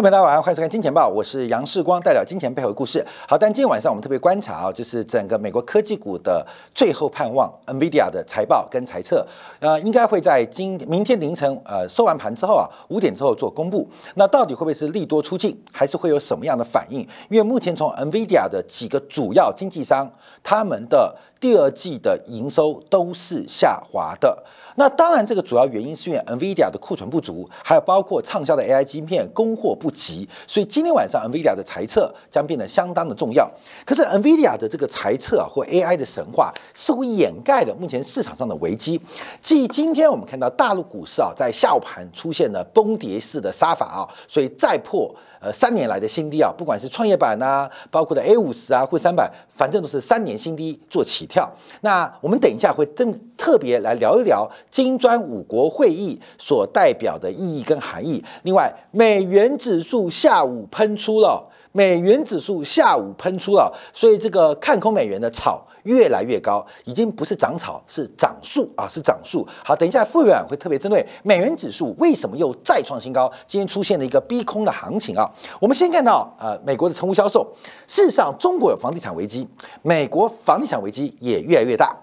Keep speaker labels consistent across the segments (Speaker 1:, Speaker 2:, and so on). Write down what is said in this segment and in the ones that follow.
Speaker 1: 各位，大家晚上好，欢迎收看《金钱报》，我是杨世光，代表金钱背后的故事。好，但今天晚上我们特别观察啊，就是整个美国科技股的最后盼望，NVIDIA 的财报跟财测，呃，应该会在今明天凌晨呃收完盘之后啊，五点之后做公布。那到底会不会是利多出尽，还是会有什么样的反应？因为目前从 NVIDIA 的几个主要经纪商，他们的第二季的营收都是下滑的。那当然，这个主要原因是因为 NVIDIA 的库存不足，还有包括畅销的 AI 晶片供货不及，所以今天晚上 NVIDIA 的财测将变得相当的重要。可是 NVIDIA 的这个财测啊，或 AI 的神话，似乎掩盖了目前市场上的危机。即今天我们看到大陆股市啊，在下午盘出现了崩跌式的杀法啊，所以再破。呃，三年来的新低啊，不管是创业板呐，包括的 A 五十啊，或三百，反正都是三年新低做起跳。那我们等一下会正特别来聊一聊金砖五国会议所代表的意义跟含义。另外，美元指数下午喷出了，美元指数下午喷出了，所以这个看空美元的炒。越来越高，已经不是涨草，是涨树啊，是涨树。好，等一下副委员会特别针对美元指数为什么又再创新高，今天出现了一个逼空的行情啊。我们先看到呃美国的成屋销售，事实上中国有房地产危机，美国房地产危机也越来越大。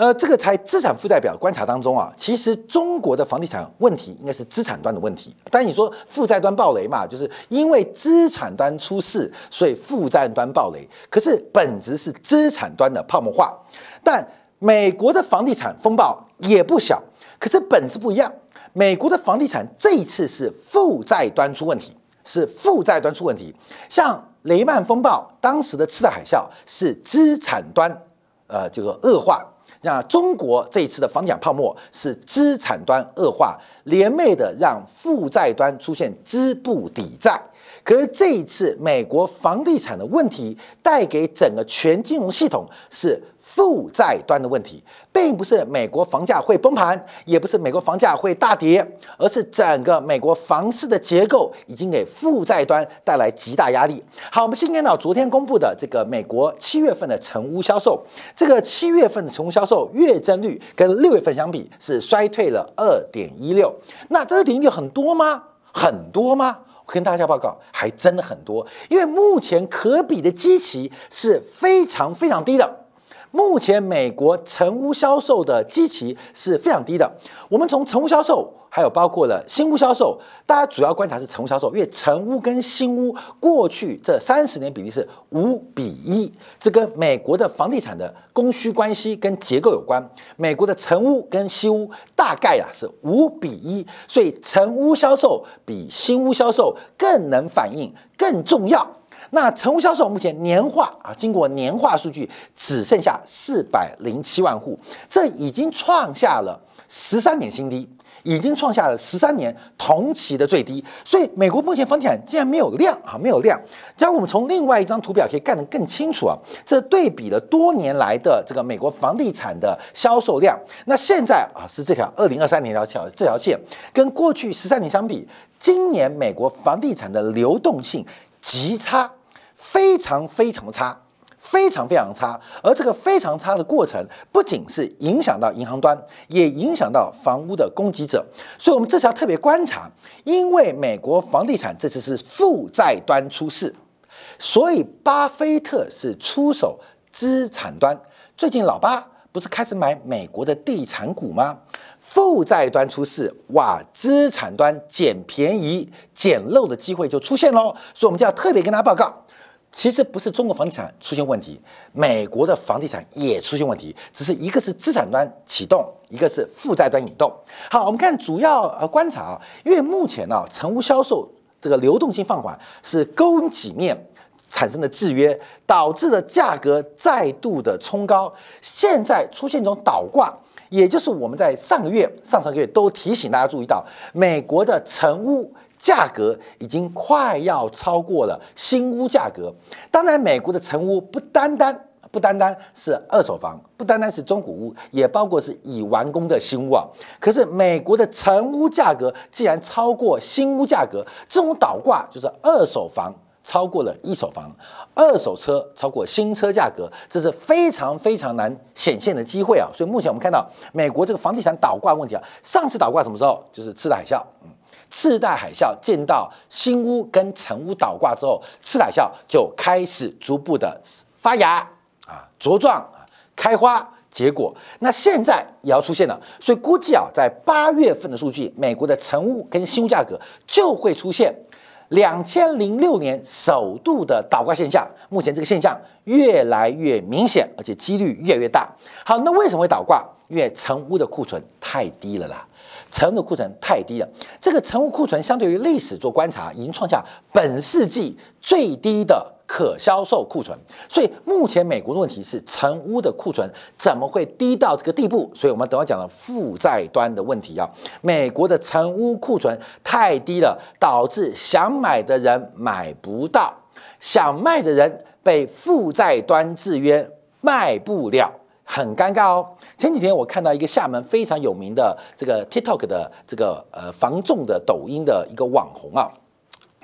Speaker 1: 呃，这个在资产负债表观察当中啊，其实中国的房地产问题应该是资产端的问题。但你说负债端暴雷嘛，就是因为资产端出事，所以负债端暴雷。可是本质是资产端的泡沫化。但美国的房地产风暴也不小，可是本质不一样。美国的房地产这一次是负债端出问题，是负债端出问题。像雷曼风暴当时的次贷海啸是资产端呃这个恶化。那中国这一次的房地产泡沫是资产端恶化，连袂的让负债端出现资不抵债。可是这一次美国房地产的问题带给整个全金融系统是。负债端的问题，并不是美国房价会崩盘，也不是美国房价会大跌，而是整个美国房市的结构已经给负债端带来极大压力。好，我们先看到昨天公布的这个美国七月份的成屋销售，这个七月份的成屋销售月增率跟六月份相比是衰退了二点一六。那这个点一六很多吗？很多吗？我跟大家报告，还真的很多，因为目前可比的基期是非常非常低的。目前美国成屋销售的基期是非常低的。我们从成屋销售，还有包括了新屋销售，大家主要观察是成屋销售，因为成屋跟新屋过去这三十年比例是五比一，这跟美国的房地产的供需关系跟结构有关。美国的成屋跟新屋大概啊是五比一，所以成屋销售比新屋销售更能反映更重要。那成屋销售目前年化啊，经过年化数据只剩下四百零七万户，这已经创下了十三年新低，已经创下了十三年同期的最低。所以美国目前房地产竟然没有量啊，没有量。假如我们从另外一张图表可以看得更清楚啊，这对比了多年来的这个美国房地产的销售量。那现在啊是这条二零二三年这条这条线，跟过去十三年相比，今年美国房地产的流动性极差。非常非常的差，非常非常差，而这个非常差的过程，不仅是影响到银行端，也影响到房屋的供给者，所以我们这次要特别观察，因为美国房地产这次是负债端出事，所以巴菲特是出手资产端。最近老巴不是开始买美国的地产股吗？负债端出事，哇，资产端捡便宜、捡漏的机会就出现喽，所以我们就要特别跟大家报告。其实不是中国房地产出现问题，美国的房地产也出现问题，只是一个是资产端启动，一个是负债端引动。好，我们看主要呃观察啊，因为目前呢，成屋销售这个流动性放缓是供给面产生的制约，导致了价格再度的冲高，现在出现一种倒挂，也就是我们在上个月、上上个月都提醒大家注意到，美国的成屋。价格已经快要超过了新屋价格。当然，美国的成屋不单单不单单是二手房，不单单是中古屋，也包括是已完工的新屋啊。可是，美国的成屋价格既然超过新屋价格，这种倒挂就是二手房超过了一手房，二手车超过新车价格，这是非常非常难显现的机会啊。所以，目前我们看到美国这个房地产倒挂问题啊，上次倒挂什么时候？就是次贷海啸，次贷海啸见到新屋跟成屋倒挂之后，次贷海啸就开始逐步的发芽啊茁壮啊开花。结果，那现在也要出现了，所以估计啊，在八月份的数据，美国的成屋跟新屋价格就会出现两千零六年首度的倒挂现象。目前这个现象越来越明显，而且几率越来越大。好，那为什么会倒挂？因为成屋的库存太低了啦，成的库存太低了。这个成屋库存相对于历史做观察，已经创下本世纪最低的。可销售库存，所以目前美国的问题是成屋的库存怎么会低到这个地步？所以我们等会讲了负债端的问题啊，美国的成屋库存太低了，导致想买的人买不到，想卖的人被负债端制约，卖不了，很尴尬哦。前几天我看到一个厦门非常有名的这个 TikTok 的这个呃防重的抖音的一个网红啊。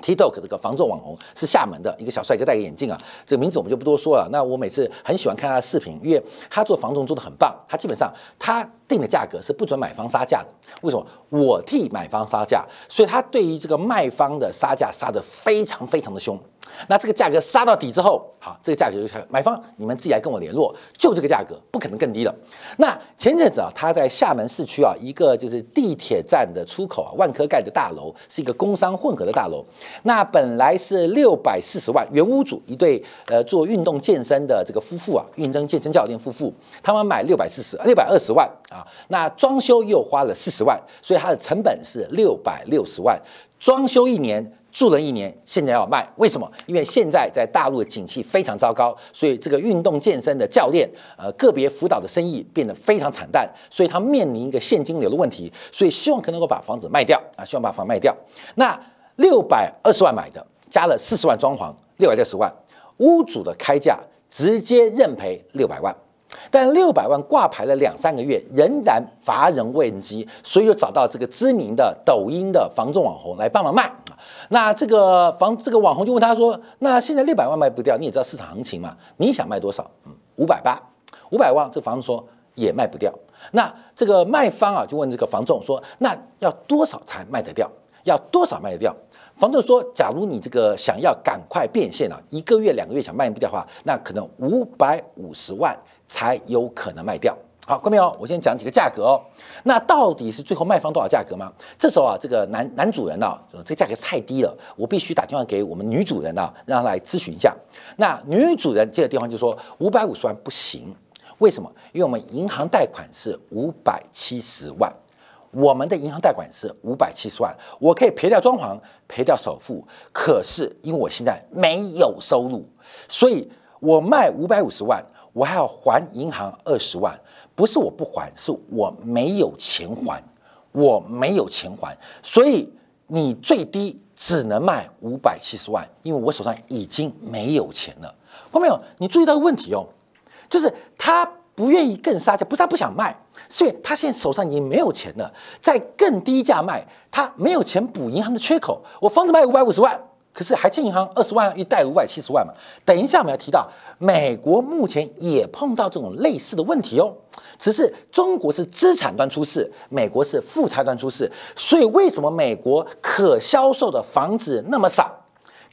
Speaker 1: TikTok 这个防重网红是厦门的一个小帅哥，戴个眼镜啊，这个名字我们就不多说了。那我每次很喜欢看他的视频，因为他做防重做的很棒。他基本上他定的价格是不准买方杀价的。为什么？我替买方杀价，所以他对于这个卖方的杀价杀得非常非常的凶。那这个价格杀到底之后，好，这个价格就买方你们自己来跟我联络，就这个价格，不可能更低了。那前阵子啊，他在厦门市区啊，一个就是地铁站的出口啊，万科盖的大楼，是一个工商混合的大楼。那本来是六百四十万，原屋主一对呃做运动健身的这个夫妇啊，运动健身教练夫妇，他们买六百四十六百二十万啊，那装修又花了四十万，所以它的成本是六百六十万，装修一年。住了一年，现在要卖，为什么？因为现在在大陆的景气非常糟糕，所以这个运动健身的教练，呃，个别辅导的生意变得非常惨淡，所以他面临一个现金流的问题，所以希望可能够把房子卖掉啊，希望把房卖掉。那六百二十万买的，加了四十万装潢，六百六十万，屋主的开价直接认赔六百万。但六百万挂牌了两三个月，仍然乏人问津，所以又找到这个知名的抖音的房仲网红来帮忙卖。那这个房这个网红就问他说：“那现在六百万卖不掉，你也知道市场行情嘛？你想卖多少？嗯，五百八，五百万。这房子说也卖不掉。那这个卖方啊就问这个房仲说：那要多少才卖得掉？要多少卖得掉？房仲说：假如你这个想要赶快变现啊，一个月两个月想卖不掉的话，那可能五百五十万。”才有可能卖掉。好，各位哦，我先讲几个价格哦。那到底是最后卖方多少价格吗？这时候啊，这个男男主人呢，这个价格太低了，我必须打电话给我们女主人呢，让她来咨询一下。那女主人接个电话就说五百五十万不行，为什么？因为我们银行贷款是五百七十万，我们的银行贷款是五百七十万，我可以赔掉装潢，赔掉首付，可是因为我现在没有收入，所以我卖五百五十万。我还要还银行二十万，不是我不还，是我没有钱还，我没有钱还，所以你最低只能卖五百七十万，因为我手上已经没有钱了。看到没有？你注意到个问题哦，就是他不愿意更杀价，不是他不想卖，所以他现在手上已经没有钱了，在更低价卖，他没有钱补银行的缺口。我房子卖五百五十万。可是还欠银行二十万，一贷五百七十万嘛。等一下我们要提到，美国目前也碰到这种类似的问题哦。只是中国是资产端出事，美国是负债端出事。所以为什么美国可销售的房子那么少？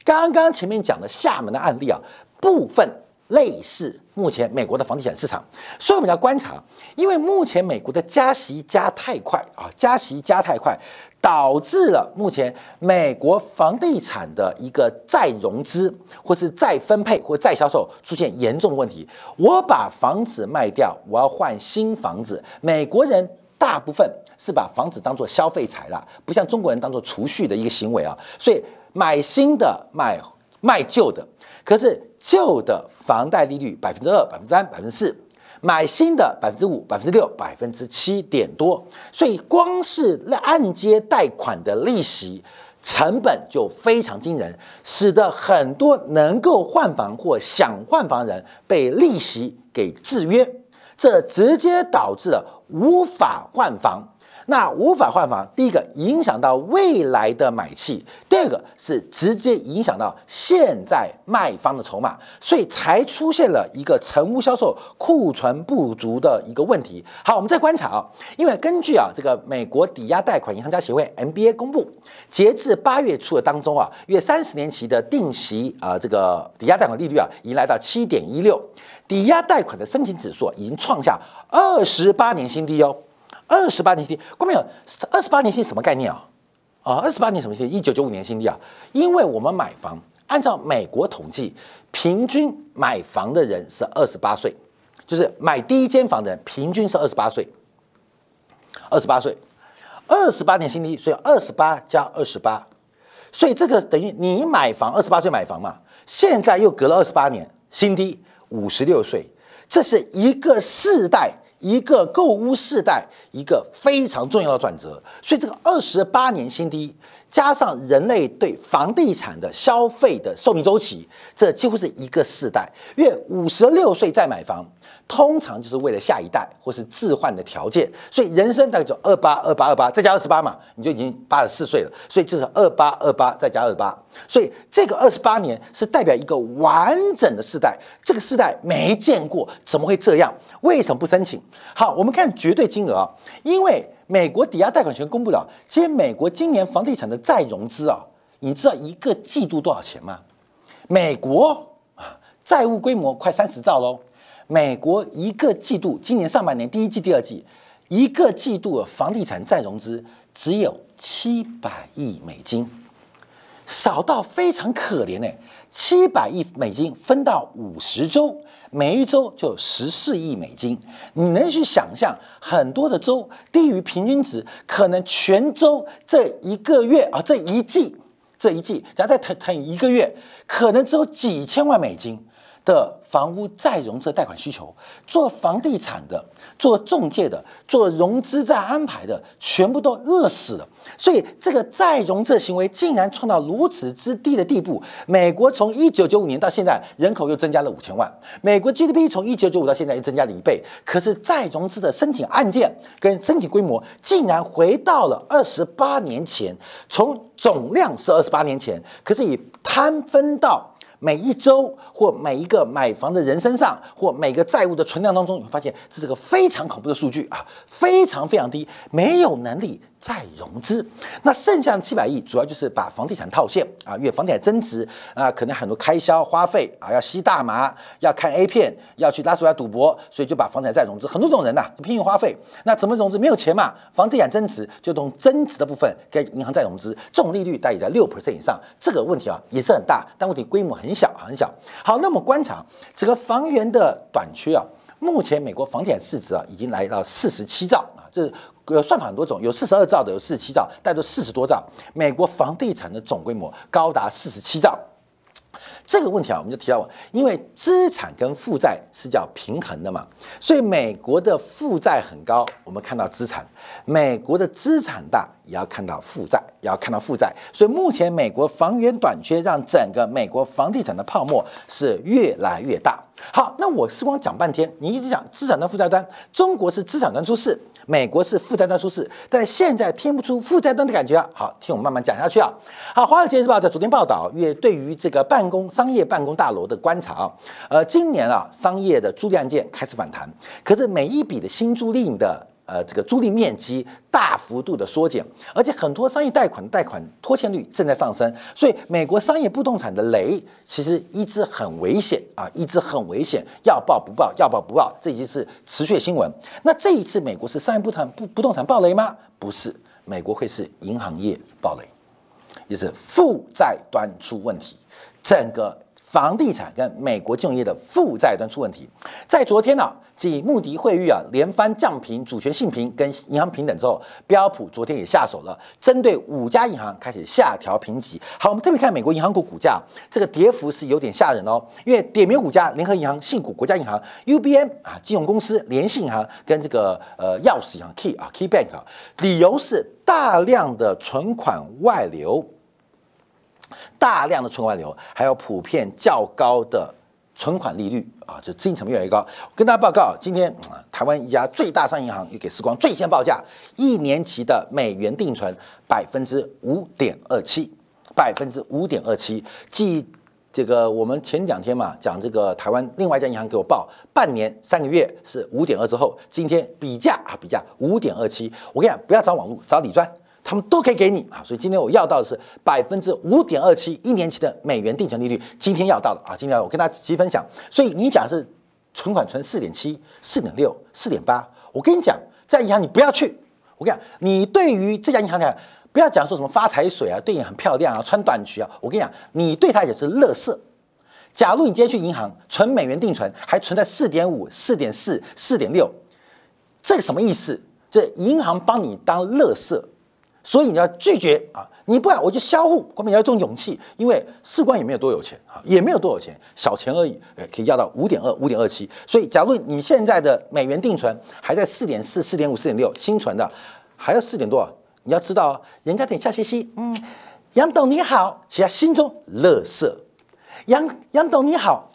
Speaker 1: 刚刚前面讲的厦门的案例啊，部分类似目前美国的房地产市场。所以我们要观察，因为目前美国的加息加太快啊，加息加太快。导致了目前美国房地产的一个再融资，或是再分配，或再销售出现严重问题。我把房子卖掉，我要换新房子。美国人大部分是把房子当做消费财了，不像中国人当做储蓄的一个行为啊。所以买新的卖卖旧的，可是旧的房贷利率百分之二、百分之三、百分之四。买新的百分之五、百分之六、百分之七点多，所以光是按揭贷款的利息成本就非常惊人，使得很多能够换房或想换房人被利息给制约，这直接导致了无法换房。那无法换房，第一个影响到未来的买气，二个是直接影响到现在卖方的筹码，所以才出现了一个成屋销售库存不足的一个问题。好，我们再观察啊，因为根据啊这个美国抵押贷款银行家协会 MBA 公布，截至八月初的当中啊，约三十年期的定息啊这个抵押贷款利率啊，已经来到七点一六，抵押贷款的申请指数已经创下二十八年新低哦。二十八年新低，关没有？二十八年新什么概念啊？啊，二十八年什么新？一九九五年新低啊！因为我们买房，按照美国统计，平均买房的人是二十八岁，就是买第一间房的人平均是二十八岁，二十八岁，二十八年新低，所以二十八加二十八，所以这个等于你买房二十八岁买房嘛，现在又隔了二十八年新低五十六岁，这是一个世代。一个购物世代，一个非常重要的转折，所以这个二十八年新低，加上人类对房地产的消费的寿命周期，这几乎是一个世代。因为五十六岁再买房。通常就是为了下一代或是置换的条件，所以人生大概就二八二八二八再加二十八嘛，你就已经八十四岁了。所以就是二八二八再加二八，所以这个二十八年是代表一个完整的世代。这个世代没见过，怎么会这样？为什么不申请？好，我们看绝对金额啊，因为美国抵押贷款权公布了，其实美国今年房地产的再融资啊，你知道一个季度多少钱吗？美国啊，债务规模快三十兆喽。美国一个季度，今年上半年第一季、第二季，一个季度的房地产再融资只有七百亿美金，少到非常可怜呢。七百亿美金分到五十周，每一周就十四亿美金。你能去想象，很多的州低于平均值，可能全州这一个月啊，这一季，这一季，假如再腾腾一个月，可能只有几千万美金。的房屋再融资贷款需求，做房地产的、做中介的、做融资再安排的，全部都饿死了。所以这个再融资行为竟然创到如此之低的地步。美国从一九九五年到现在，人口又增加了五千万，美国 GDP 从一九九五到现在又增加了一倍。可是再融资的申请案件跟申请规模，竟然回到了二十八年前，从总量是二十八年前，可是以摊分到。每一周或每一个买房的人身上，或每个债务的存量当中，你会发现这是个非常恐怖的数据啊，非常非常低，没有能力。再融资，那剩下的七百亿主要就是把房地产套现啊，因为房地产增值啊，可能很多开销花费啊，要吸大麻，要看 A 片，要去拉斯维加赌博，所以就把房产再融资。很多种人呐，拼命花费。那怎么融资？没有钱嘛，房地产增值就从增值的部分跟银行再融资，这种利率大概在六 percent 以上。这个问题啊也是很大，但问题规模很小很小。好，那么观察这个房源的短缺啊，目前美国房地产市值啊已经来到四十七兆啊，这。呃，算法很多种，有四十二兆的，有四十七兆，带都四十多兆。美国房地产的总规模高达四十七兆。这个问题啊，我们就提到，因为资产跟负债是叫平衡的嘛，所以美国的负债很高，我们看到资产；美国的资产大，也要看到负债，也要看到负债。所以目前美国房源短缺，让整个美国房地产的泡沫是越来越大。好，那我时光讲半天，你一直讲资产端、负债端，中国是资产端出事。美国是负债端出事，但现在听不出负债端的感觉啊。好，听我慢慢讲下去啊。好，《华尔街日报》在昨天报道，因为对于这个办公商业办公大楼的观察啊，呃，今年啊，商业的租赁案件开始反弹，可是每一笔的新租赁的。呃，这个租赁面积大幅度的缩减，而且很多商业贷款贷款拖欠率正在上升，所以美国商业不动产的雷其实一直很危险啊，一直很危险，要报不报，要报不报，这已经是持续新闻。那这一次美国是商业不动不不动产暴雷吗？不是，美国会是银行业暴雷，也是负债端出问题，整个房地产跟美国金融业的负债端出问题。在昨天呢。继穆迪会议啊连番降评主权信评跟银行平等之后，标普昨天也下手了，针对五家银行开始下调评级。好，我们特别看美国银行股股价，这个跌幅是有点吓人哦。因为点名五家：联合银行、信股、国家银行、UBM 啊，金融公司、联信银行跟这个呃钥匙银行 Key 啊 Key Bank 啊，理由是大量的存款外流，大量的存款流，还有普遍较高的存款利率啊，就资金成本越来越高。跟大家报告，今天台湾一家最大商业银行也给时光最先报价，一年期的美元定存百分之五点二七，百分之五点二七。即这个我们前两天嘛讲这个台湾另外一家银行给我报半年三个月是五点二之后，今天比价啊比价五点二七。我跟你讲，不要找网络，找李专。他们都可以给你啊，所以今天我要到的是百分之五点二七一年期的美元定存利率，今天要到的啊，今天我跟大家仔细分享。所以你讲是存款存四点七、四点六、四点八，我跟你讲，这家银行你不要去。我跟你讲，你对于这家银行讲，不要讲说什么发财水啊，对你很漂亮啊，穿短裙啊。我跟你讲，你对它也是乐色。假如你今天去银行存美元定存，还存在四点五、四点四、四点六，这个什么意思？这银行帮你当乐色。所以你要拒绝啊！你不然我就销户，后面要有这种勇气，因为士官也没有多有钱啊，也没有多少钱，小钱而已，可以要到五点二、五点二七。所以，假如你现在的美元定存还在四点四、四点五、四点六，新存的还要四点多，你要知道，人家等笑嘻嘻，嗯，杨董你好，其他心中乐色，杨杨董你好，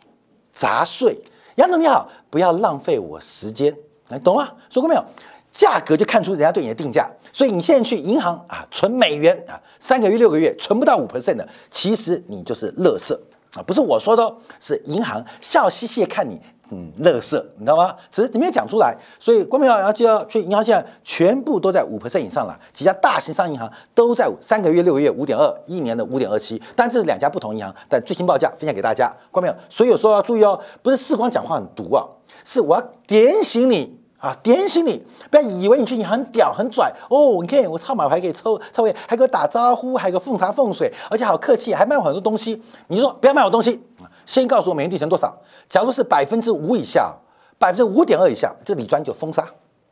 Speaker 1: 杂碎，杨董你好，不要浪费我时间，来懂吗？说过没有？价格就看出人家对你的定价，所以你现在去银行啊存美元啊，三个月六个月存不到五 percent 的，其实你就是乐色啊，不是我说的，哦是银行笑嘻嘻看你，嗯，乐色，你知道吗？只是你没有讲出来，所以关明要就要去银行，现在全部都在五 percent 以上了，几家大型商业银行都在三个月六个月五点二，一年的五点二七，但这是两家不同银行，但最新报价分享给大家，关明所以有时候要注意哦，不是世光讲话很毒啊，是我要点醒你。啊，点醒你，不要以为你去你很屌很拽哦！你看我操马牌可以抽抽位，还给我打招呼，还给我奉茶奉水，而且好客气，还卖我很多东西。你说不要卖我东西，先告诉我美元地存多少？假如是百分之五以下，百分之五点二以下，这李专就封杀，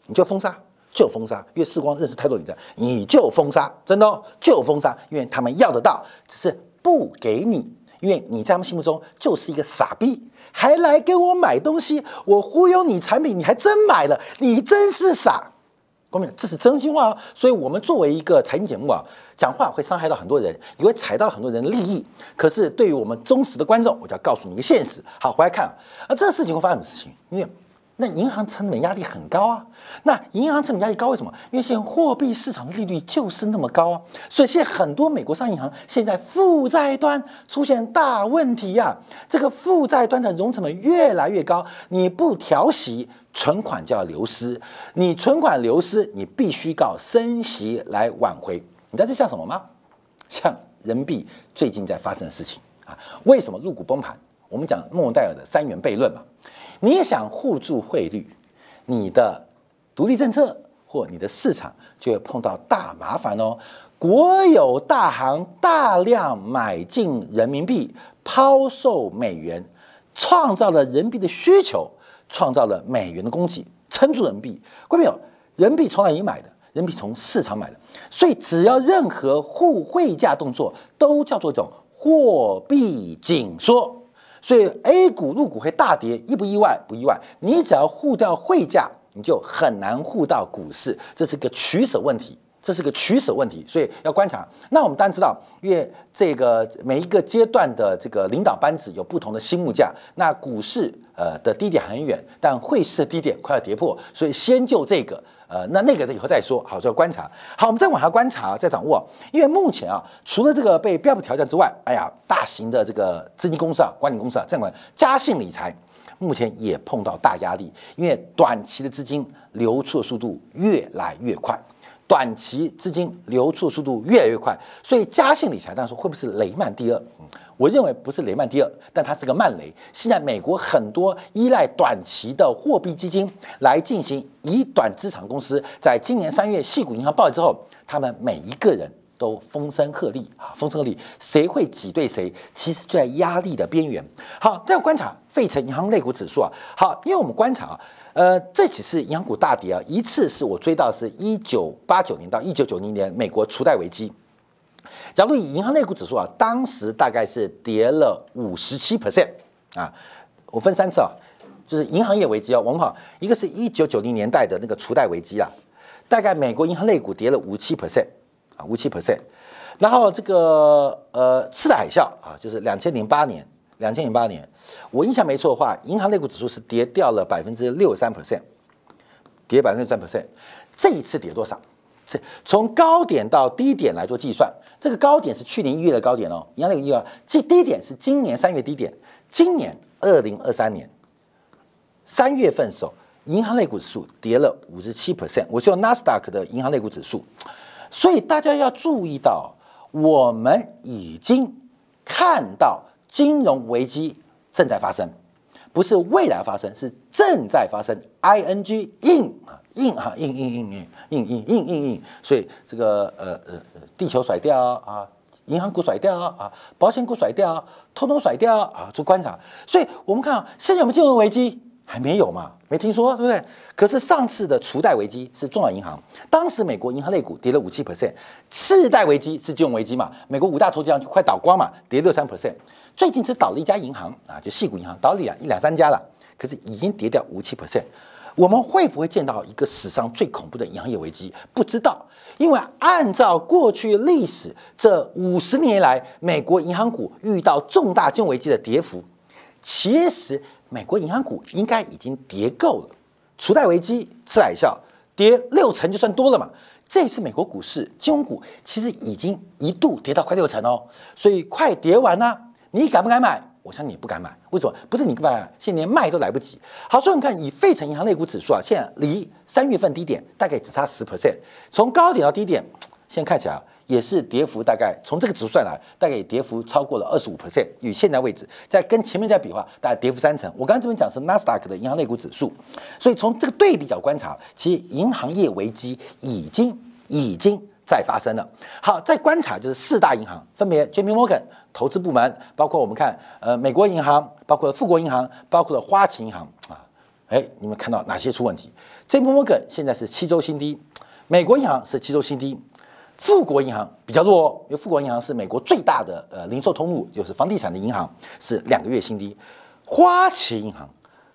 Speaker 1: 你就封杀，就封杀。因为世光认识太多李专，你就封杀，真的哦，就封杀，因为他们要得到，只是不给你。因为你在他们心目中就是一个傻逼，还来给我买东西，我忽悠你产品，你还真买了，你真是傻，公明，这是真心话哦。所以，我们作为一个财经节目啊，讲话会伤害到很多人，也会踩到很多人的利益。可是，对于我们忠实的观众，我就要告诉你一个现实。好，回来看啊，这事情会发生什么事情？因为。那银行成本压力很高啊！那银行成本压力高，为什么？因为现在货币市场利率就是那么高啊！所以现在很多美国商业银行现在负债端出现大问题呀！这个负债端的融成本越来越高，你不调息，存款就要流失；你存款流失，你必须靠升息来挽回。你知道这像什么吗？像人民币最近在发生的事情啊！为什么入股崩盘？我们讲莫代尔的三元悖论嘛。你也想互助汇率，你的独立政策或你的市场就会碰到大麻烦哦。国有大行大量买进人民币，抛售美元，创造了人民币的需求，创造了美元的供给，撑住人民币。关没有？人民币从哪里买的？人民币从市场买的。所以只要任何互汇价动作，都叫做一种货币紧缩。所以 A 股入股会大跌，意不意外？不意外。你只要护掉汇价，你就很难护到股市，这是个取舍问题，这是个取舍问题。所以要观察。那我们当然知道，因为这个每一个阶段的这个领导班子有不同的心目价。那股市呃的低点很远，但汇市的低点快要跌破，所以先就这个。呃，那那个以后再说，好，就要观察。好，我们再往下观察，再掌握。因为目前啊，除了这个被标普调降之外，哎呀，大型的这个资金公司啊、管理公司啊、证管、嘉信理财，目前也碰到大压力，因为短期的资金流出的速度越来越快，短期资金流出速度越来越快，所以嘉信理财，当然说会不会是雷曼第二？我认为不是雷曼第二，但它是个慢雷。现在美国很多依赖短期的货币基金来进行以短资产公司，在今年三月系股银行爆之后，他们每一个人都风声鹤唳啊，风声鹤唳，谁会挤兑谁？其实就在压力的边缘。好，再观察费城银行类股指数啊。好，因为我们观察啊，呃，这几次银行股大跌啊，一次是我追到是一九八九年到一九九零年美国初贷危机。假如以银行类股指数啊，当时大概是跌了五十七 percent 啊，我分三次啊，就是银行业危机啊，我们好，一个是一九九零年代的那个初贷危机啊，大概美国银行类股跌了五七 percent 啊，五七 percent，然后这个呃次贷海啸啊，就是两千零八年两千零八年，我印象没错的话，银行类股指数是跌掉了百分之六十三 percent，跌百分之三 percent。这一次跌多少？这从高点到低点来做计算，这个高点是去年一月的高点哦，银行类股一月，这低点是今年三月低点。今年二零二三年三月份时候，银行类股指数跌了五十七 percent。我是用纳斯达克的银行类股指数，所以大家要注意到，我们已经看到金融危机正在发生，不是未来发生，是正在发生。I N G in 啊。硬哈硬硬硬硬硬硬硬硬硬，所以这个呃呃地球甩掉啊，银行股甩掉啊，保险股甩掉，通通甩掉啊，做观察。所以我们看啊，现在有没有金融危机？还没有嘛，没听说，对不对？可是上次的除贷危机是中小银行，当时美国银行类股跌了五七 percent，次贷危机是金融危机嘛？美国五大投资银行快倒光嘛，跌六三 percent。最近只倒了一家银行啊，就细股银行，倒了两一两三家了，可是已经跌掉五七 percent。我们会不会见到一个史上最恐怖的银行业危机？不知道，因为按照过去历史，这五十年来，美国银行股遇到重大金融危机的跌幅，其实美国银行股应该已经跌够了。除贷危机、次海啸跌六成就算多了嘛？这次美国股市金融股其实已经一度跌到快六成哦，所以快跌完呢，你敢不敢买？我相信你不敢买，为什么？不是你不敢买，现在连卖都来不及。好，所以你看，以费城银行类股指数啊，现在离三月份低点大概只差十 percent，从高点到低点，现在看起来啊也是跌幅大概从这个指数算来，大概跌幅超过了二十五 percent。与现在位置在跟前面在比的话，大概跌幅三成。我刚刚这边讲是纳斯达克的银行类股指数，所以从这个对比角观察，其实银行业危机已经已经。在发生了。好，再观察就是四大银行，分别 J P Morgan 投资部门，包括我们看呃美国银行，包括富国银行，包括了花旗银行啊。哎，你们看到哪些出问题？J P Morgan 现在是七周新低，美国银行是七周新低，富国银行比较弱，因为富国银行是美国最大的呃零售通路，就是房地产的银行，是两个月新低。花旗银行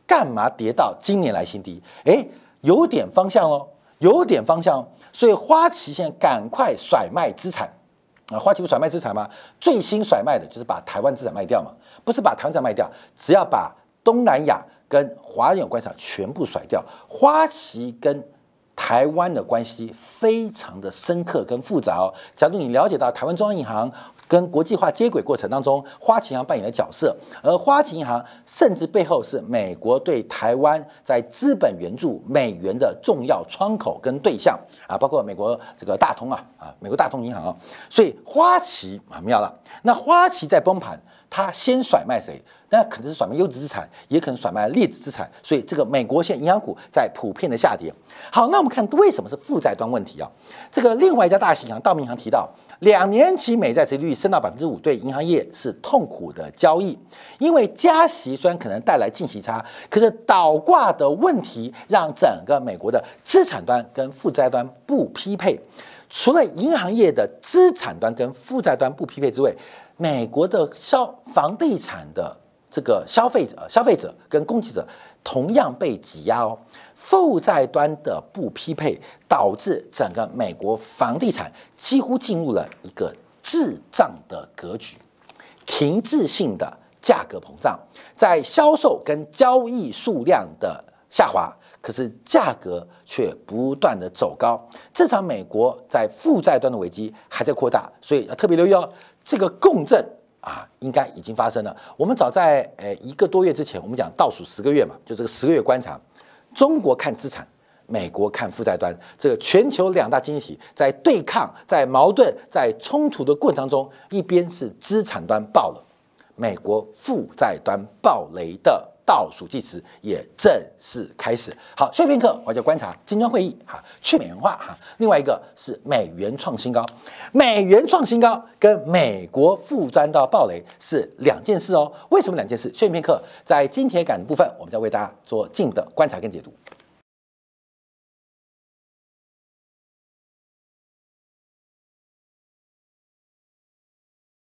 Speaker 1: 干嘛跌到今年来新低？哎，有点方向哦。有点方向，所以花旗现在赶快甩卖资产啊！花旗不甩卖资产吗？最新甩卖的就是把台湾资产卖掉嘛，不是把台湾资产卖掉，只要把东南亚跟华人有关系全部甩掉。花旗跟台湾的关系非常的深刻跟复杂哦。假如你了解到台湾中央银行。跟国际化接轨过程当中，花旗银行扮演的角色，而花旗银行甚至背后是美国对台湾在资本援助美元的重要窗口跟对象啊，包括美国这个大通啊啊，美国大通银行啊，所以花旗啊妙了，那花旗在崩盘。他先甩卖谁？那可能是甩卖优质资产，也可能甩卖劣质资产。所以这个美国现银行股在普遍的下跌。好，那我们看为什么是负债端问题啊？这个另外一家大型银行道明银行提到，两年期美债殖利率升到百分之五，对银行业是痛苦的交易。因为加息虽然可能带来净息差，可是倒挂的问题让整个美国的资产端跟负债端不匹配。除了银行业的资产端跟负债端不匹配之外，美国的消房地产的这个消费者、消费者跟供给者同样被挤压哦，负债端的不匹配导致整个美国房地产几乎进入了一个滞胀的格局，停滞性的价格膨胀，在销售跟交易数量的下滑，可是价格却不断的走高，这场美国在负债端的危机还在扩大，所以要特别留意哦。这个共振啊，应该已经发生了。我们早在呃一个多月之前，我们讲倒数十个月嘛，就这个十个月观察，中国看资产，美国看负债端，这个全球两大经济体在对抗、在矛盾、在冲突的过程当中，一边是资产端爆了，美国负债端爆雷的。倒数计时也正式开始。好，休片课，我就观察金砖会议哈，去美元化哈。另外一个是美元创新高，美元创新高跟美国负债到暴雷是两件事哦。为什么两件事？休片课，在金铁杆的部分，我们再为大家做进一步的观察跟解读。